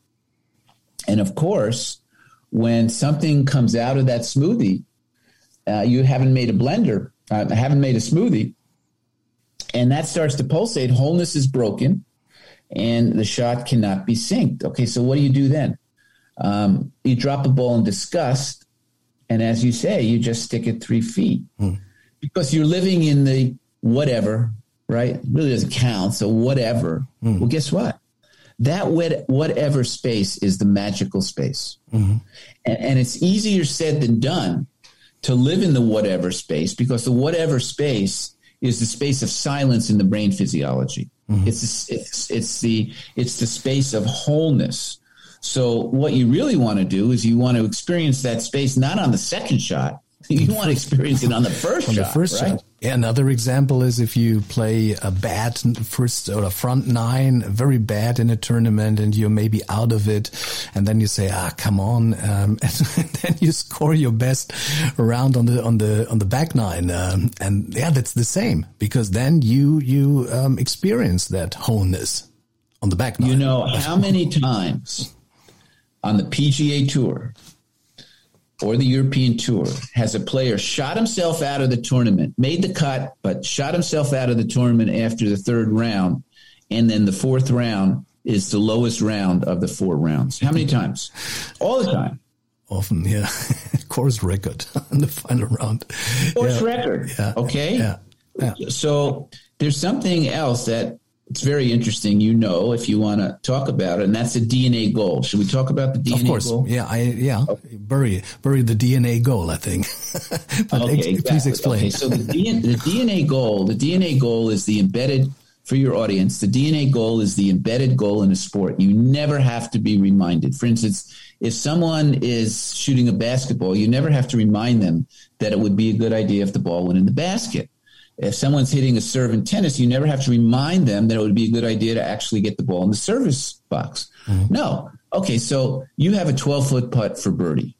and of course, when something comes out of that smoothie, uh, you haven't made a blender, uh, haven't made a smoothie, and that starts to pulsate. Wholeness is broken, and the shot cannot be synced. Okay, so what do you do then? Um, you drop a ball in disgust, and as you say, you just stick it three feet because you're living in the whatever, right? It really doesn't count. So whatever. Well, guess what? that whatever space is the magical space. Mm-hmm. And, and it's easier said than done to live in the whatever space because the whatever space is the space of silence in the brain physiology. Mm-hmm. It's, it's it's the it's the space of wholeness. So what you really want to do is you want to experience that space not on the second shot, [LAUGHS] you want to experience it on the first on shot, the first right? shot. Yeah, another example is if you play a bad first or a front nine, very bad in a tournament, and you're maybe out of it, and then you say, "Ah, come on," um, [LAUGHS] and then you score your best round on the on the on the back nine, um, and yeah, that's the same because then you you um, experience that wholeness on the back nine. You know how many times on the PGA Tour or the European Tour has a player shot himself out of the tournament, made the cut, but shot himself out of the tournament after the third round, and then the fourth round is the lowest round of the four rounds. How many times? All the time. Often, yeah. [LAUGHS] Course record [LAUGHS] in the final round. Course yeah. record. Yeah. Okay. Yeah. yeah. So there's something else that it's very interesting. You know, if you want to talk about it, and that's a DNA goal. Should we talk about the DNA of course. goal? Yeah, I yeah. Okay. Bury bury the DNA goal. I think. [LAUGHS] okay, ex- exactly. please explain. Okay, so the DNA, the DNA goal, the DNA goal is the embedded for your audience. The DNA goal is the embedded goal in a sport. You never have to be reminded. For instance, if someone is shooting a basketball, you never have to remind them that it would be a good idea if the ball went in the basket if someone's hitting a serve in tennis, you never have to remind them that it would be a good idea to actually get the ball in the service box. Mm-hmm. No. Okay, so you have a 12 foot putt for birdie.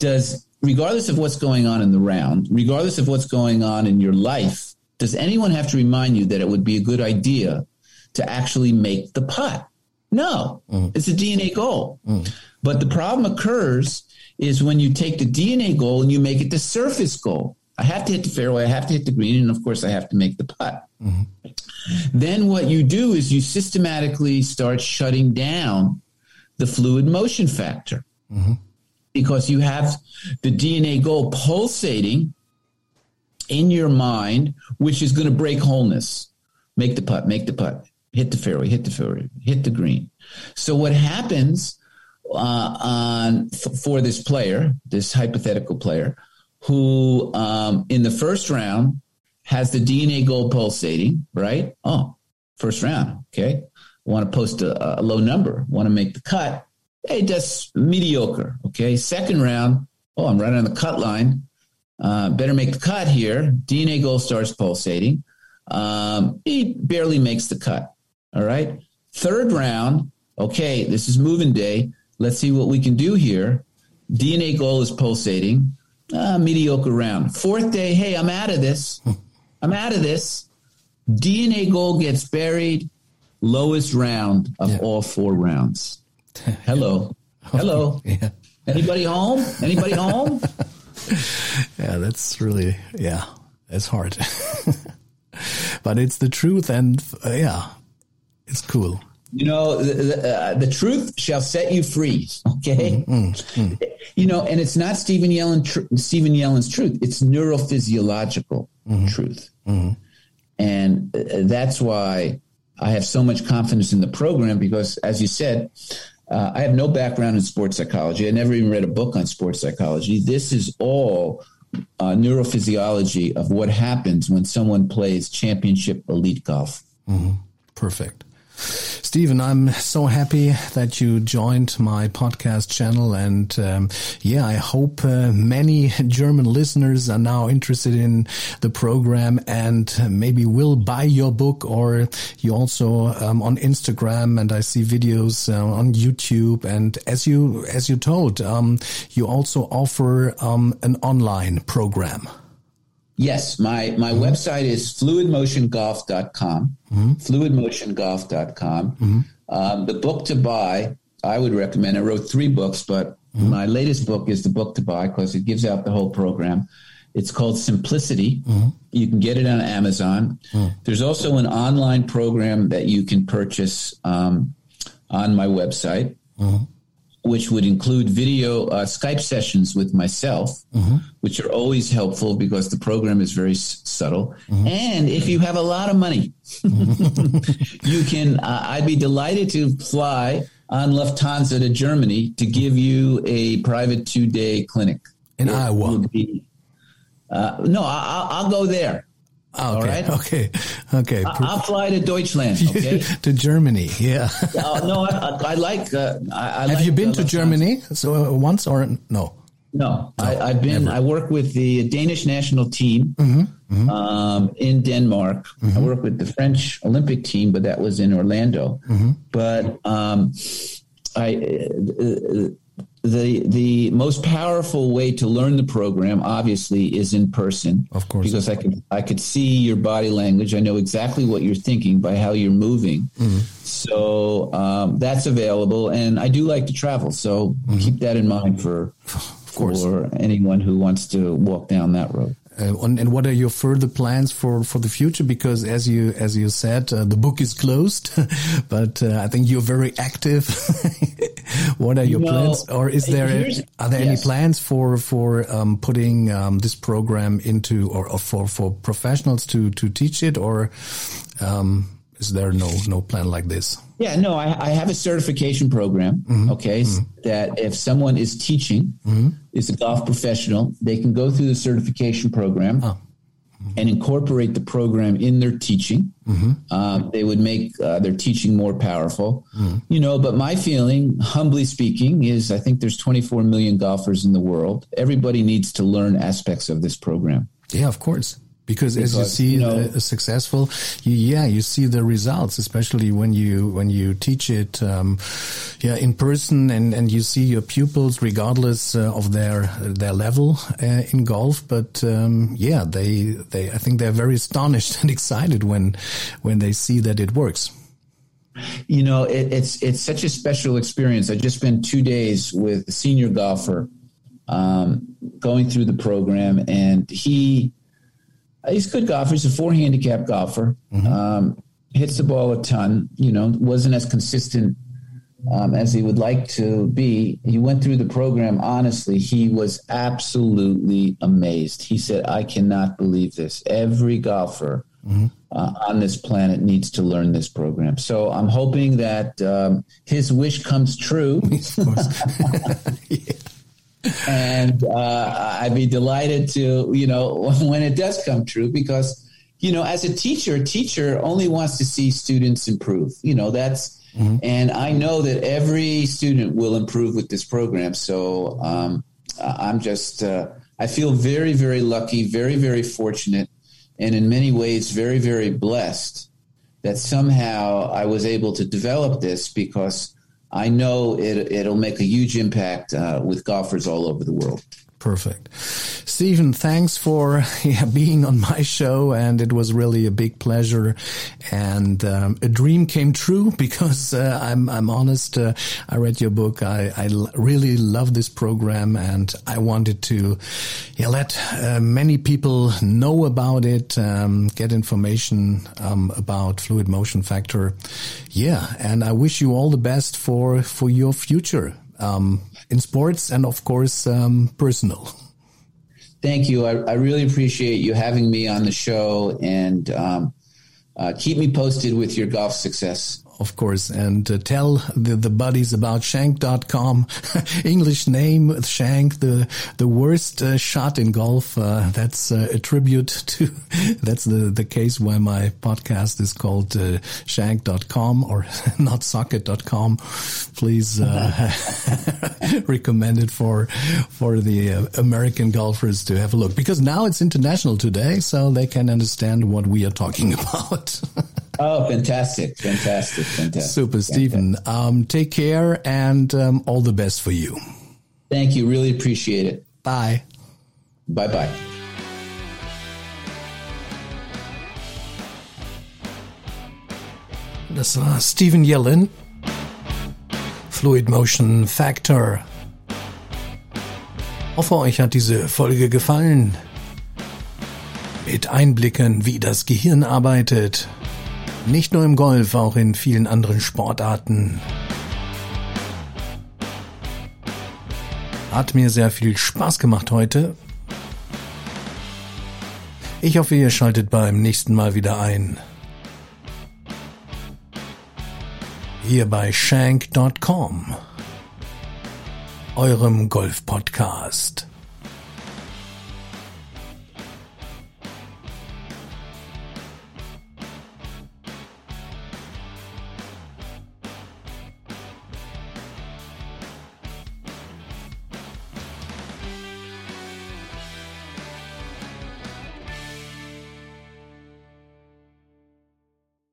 Does, regardless of what's going on in the round, regardless of what's going on in your life, does anyone have to remind you that it would be a good idea to actually make the putt? No, mm-hmm. it's a DNA goal. Mm-hmm. But the problem occurs is when you take the DNA goal and you make it the surface goal. I have to hit the fairway, I have to hit the green, and of course, I have to make the putt. Mm-hmm. Then what you do is you systematically start shutting down the fluid motion factor mm-hmm. because you have the DNA goal pulsating in your mind, which is going to break wholeness. Make the putt, make the putt, hit the fairway, hit the fairway, hit the green. So what happens uh, on f- for this player, this hypothetical player? Who um, in the first round has the DNA goal pulsating, right? Oh, first round. Okay. Want to post a, a low number, want to make the cut. Hey, that's mediocre. Okay. Second round. Oh, I'm right on the cut line. Uh, better make the cut here. DNA goal starts pulsating. Um, he barely makes the cut. All right. Third round. Okay. This is moving day. Let's see what we can do here. DNA goal is pulsating uh, mediocre round. Fourth day, hey, I'm out of this. [LAUGHS] I'm out of this. DNA goal gets buried. Lowest round of yeah. all four rounds. [LAUGHS] Hello. Hello. [LAUGHS] Yeah. Anybody home? Anybody home? yeah, that's really, yeah, that's hard. but it's the truth, and uh, yeah, it's cool. You know, the, the, uh, the, truth shall set you free. Okay. Mm, mm, mm. You know, and it's not Stephen Yellin, tr- Stephen Yellin's truth. It's neurophysiological mm-hmm. truth. Mm-hmm. And uh, that's why I have so much confidence in the program because, as you said, uh, I have no background in sports psychology. I never even read a book on sports psychology. This is all uh, neurophysiology of what happens when someone plays championship elite golf. Mm-hmm. Perfect. Stephen, I'm so happy that you joined my podcast channel. And um, yeah, I hope uh, many German listeners are now interested in the program and maybe will buy your book or you also um, on Instagram and I see videos uh, on YouTube. And as you, as you told, um, you also offer um, an online program. Yes, my my mm-hmm. website is fluidmotiongolf.com. Mm-hmm. Fluidmotiongolf.com. Mm-hmm. Um, the book to buy, I would recommend. I wrote three books, but mm-hmm. my latest book is the book to buy because it gives out the whole program. It's called Simplicity. Mm-hmm. You can get it on Amazon. Mm. There's also an online program that you can purchase um, on my website. Mm-hmm. which would include video uh, Skype sessions with myself, which are always helpful because the program is very s- subtle. And if you have a lot of money, [LAUGHS] you can. Uh, I'd be delighted to fly on Lufthansa to Germany to give you a private two day clinic In Iowa. be- uh, no, I, I'll, I'll go there. Ah, okay, right. okay, okay. I- I'll fly to Deutschland. [LAUGHS] Okay. to Germany, yeah. uh, no, I, I, I like. Uh, I, I Have like, you been uh, to. Germany so uh, once or no? No, I, I've been. I work with the Danish national team Mm-hmm, Um, in Denmark. I work with the French Olympic team, but that was in Orlando. Mm-hmm. But um, I. The the most powerful way to learn the program obviously is in person Of course. because I could I could see your body language I know exactly what you're thinking by how you're moving Mm-hmm. so um, that's available and I do like to travel so keep that in mind for Mm-hmm. course. for anyone who wants to walk down that road Uh, and, and what are your further plans for, for the future? Because as you as you said, uh, the book is closed, [LAUGHS] but uh, I think you're very active. [LAUGHS] what are your No, plans, or is there are there any plans for for um, putting um, this program into or, or for for professionals to to teach it, or um, is there no no plan like this? Yeah, no, I, I have a certification program. Mm-hmm. Okay, s- that if someone is teaching, mm-hmm. is a golf professional, they can go through the certification program ah. and incorporate the program in their teaching. Um, they would make uh, their teaching more powerful, you know. But my feeling, humbly speaking, is I think there's 24 million golfers in the world. Everybody needs to learn aspects of this program. Yeah, of course. Because, as you see you know- uh, successful, you, yeah, you see the results, especially when you when you teach it, um, yeah, in person, and, and you see your pupils, regardless uh, of their their level uh, in golf. But um, yeah, they they I think they're very astonished [LAUGHS] and excited when when they see that it works. you know it, it's it's such a special experience i just spent two days with a senior golfer um, going through the program and he he's a good golfer. He's a four handicap golfer. Um, hits the ball a ton you know wasn't as consistent um, as he would like to be. He went through the program honestly he was absolutely amazed. He said i cannot believe this. Every golfer uh, on this planet needs to learn this program. So I'm hoping that um, his wish comes true, Of course. [LAUGHS] [LAUGHS] and uh, I'd be delighted to, you know, [LAUGHS] when it does come true, because you know, as a teacher, a teacher only wants to see students improve. You know, that's. And I know that every student will improve with this program. So um, I'm just, uh, I feel very, very lucky, very, very fortunate, and in many ways, very, very blessed that somehow I was able to develop this because I know it, it'll make a huge impact uh, with golfers all over the world. Perfect. Stephen, thanks for [LAUGHS] yeah, being on my show. And it was really a big pleasure and um, a dream came true [LAUGHS] because uh, I'm, I'm honest. Uh, I read your book. I, really love this program and I wanted to yeah, let uh, many people know about it, um, get information um, about fluid motion factor. Yeah. And I wish you all the best for, for your future. Um, in sports and of course um, personal. Thank you. I, I really appreciate you having me on the show and um, uh, keep me posted with your golf success. Of course, and uh, tell the, the buddies about Shank.com. [LAUGHS] English name, Shank, the, the worst uh, shot in golf. Uh, that's uh, a tribute to, [LAUGHS] that's the, the case why my podcast is called uh, Shank.com or [LAUGHS] not Socket.com. Please uh, recommend it for, for the uh, American golfers to have a look because now it's international today, so they can understand what we are talking about. Oh, fantastic. Fantastic. Fantastic. Super, Stephen. Um, take care and um, all the best for you. Thank you. Really appreciate it. Bye. Bye bye. Das war Stephen Yellen. Fluid Motion Factor. Hoffe, euch hat diese Folge gefallen. Mit Einblicken, wie das Gehirn arbeitet. Nicht nur im Golf, auch in vielen anderen Sportarten. Hat mir sehr viel Spaß gemacht heute. Ich hoffe, ihr schaltet beim nächsten Mal wieder ein. Hier bei Shank.com, eurem Golf-Podcast.